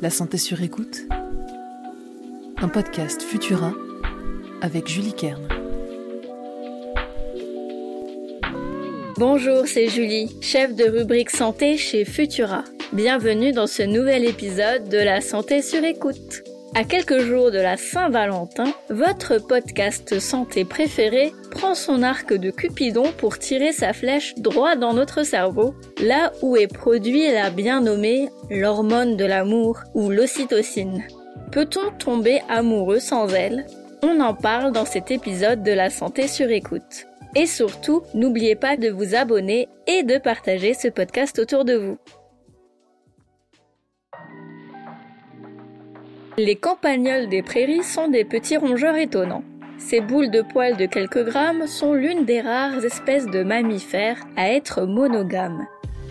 La santé sur écoute. Un podcast Futura avec Julie Kern. Bonjour, c'est Julie, chef de rubrique santé chez Futura. Bienvenue dans ce nouvel épisode de La santé sur écoute. À quelques jours de la Saint-Valentin, votre podcast santé préféré prend son arc de Cupidon pour tirer sa flèche droit dans notre cerveau, là où est produit la bien nommée l'hormone de l'amour ou l'ocytocine. Peut-on tomber amoureux sans elle? On en parle dans cet épisode de la santé sur écoute. Et surtout, n'oubliez pas de vous abonner et de partager ce podcast autour de vous. Les campagnols des prairies sont des petits rongeurs étonnants. Ces boules de poils de quelques grammes sont l'une des rares espèces de mammifères à être monogames.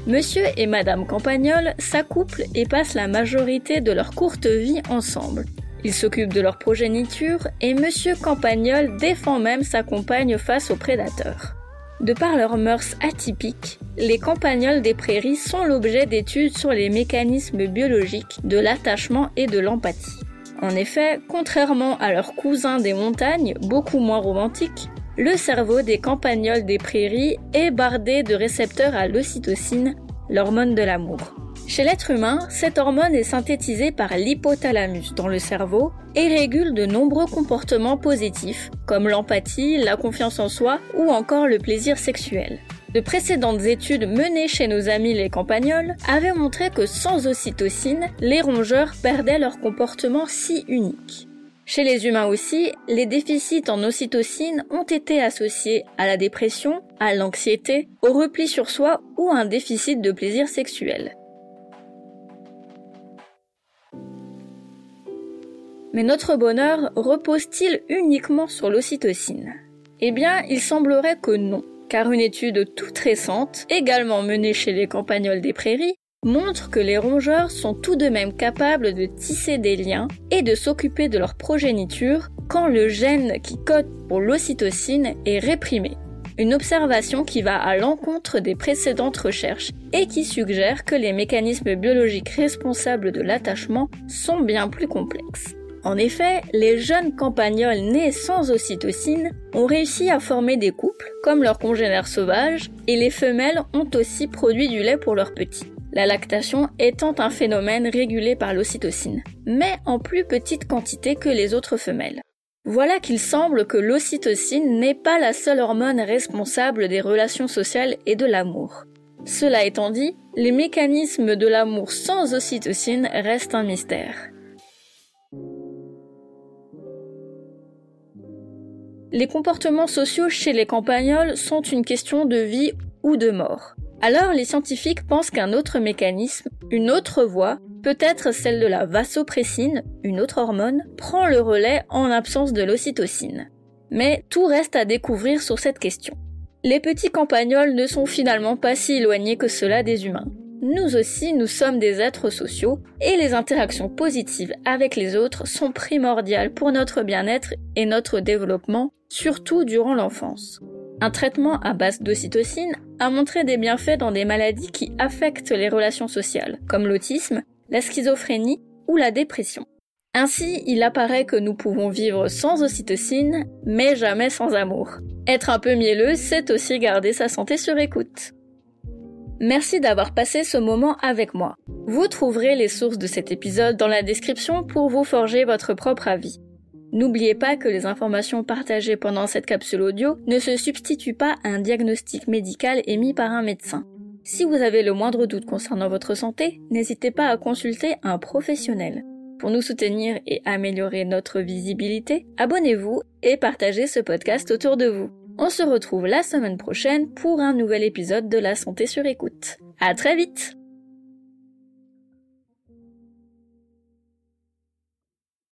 Monsieur et Madame Campagnol s'accouplent et passent la majorité de leur courte vie ensemble. Ils s'occupent de leur progéniture et Monsieur Campagnol défend même sa compagne face aux prédateurs. De par leurs mœurs atypiques, les campagnols des prairies sont l'objet d'études sur les mécanismes biologiques de l'attachement et de l'empathie. En effet, contrairement à leurs cousins des montagnes, beaucoup moins romantiques, le cerveau des campagnols des prairies est bardé de récepteurs à l'ocytocine, l'hormone de l'amour. Chez l'être humain, cette hormone est synthétisée par l'hypothalamus dans le cerveau et régule de nombreux comportements positifs, comme l'empathie, la confiance en soi ou encore le plaisir sexuel. De précédentes études menées chez nos amis les campagnols avaient montré que sans ocytocine, les rongeurs perdaient leur comportement si unique. Chez les humains aussi, les déficits en ocytocine ont été associés à la dépression, à l'anxiété, au repli sur soi ou à un déficit de plaisir sexuel. Mais notre bonheur repose-t-il uniquement sur l'ocytocine? Eh bien, il semblerait que non, car une étude toute récente, également menée chez les campagnols des prairies, montre que les rongeurs sont tout de même capables de tisser des liens et de s'occuper de leur progéniture quand le gène qui code pour l'ocytocine est réprimé. Une observation qui va à l'encontre des précédentes recherches et qui suggère que les mécanismes biologiques responsables de l'attachement sont bien plus complexes. En effet, les jeunes campagnols nés sans ocytocine ont réussi à former des couples, comme leurs congénères sauvages, et les femelles ont aussi produit du lait pour leurs petits. La lactation étant un phénomène régulé par l'ocytocine, mais en plus petite quantité que les autres femelles. Voilà qu'il semble que l'ocytocine n'est pas la seule hormone responsable des relations sociales et de l'amour. Cela étant dit, les mécanismes de l'amour sans ocytocine restent un mystère. Les comportements sociaux chez les campagnols sont une question de vie ou de mort. Alors les scientifiques pensent qu'un autre mécanisme, une autre voie, peut-être celle de la vasopressine, une autre hormone, prend le relais en absence de l'ocytocine. Mais tout reste à découvrir sur cette question. Les petits campagnols ne sont finalement pas si éloignés que cela des humains. Nous aussi, nous sommes des êtres sociaux et les interactions positives avec les autres sont primordiales pour notre bien-être et notre développement, surtout durant l'enfance. Un traitement à base d'ocytocine a montré des bienfaits dans des maladies qui affectent les relations sociales, comme l'autisme, la schizophrénie ou la dépression. Ainsi, il apparaît que nous pouvons vivre sans ocytocine, mais jamais sans amour. Être un peu mielleux, c'est aussi garder sa santé sur écoute. Merci d'avoir passé ce moment avec moi. Vous trouverez les sources de cet épisode dans la description pour vous forger votre propre avis. N'oubliez pas que les informations partagées pendant cette capsule audio ne se substituent pas à un diagnostic médical émis par un médecin. Si vous avez le moindre doute concernant votre santé, n'hésitez pas à consulter un professionnel. Pour nous soutenir et améliorer notre visibilité, abonnez-vous et partagez ce podcast autour de vous. On se retrouve la semaine prochaine pour un nouvel épisode de La Santé sur écoute. À très vite!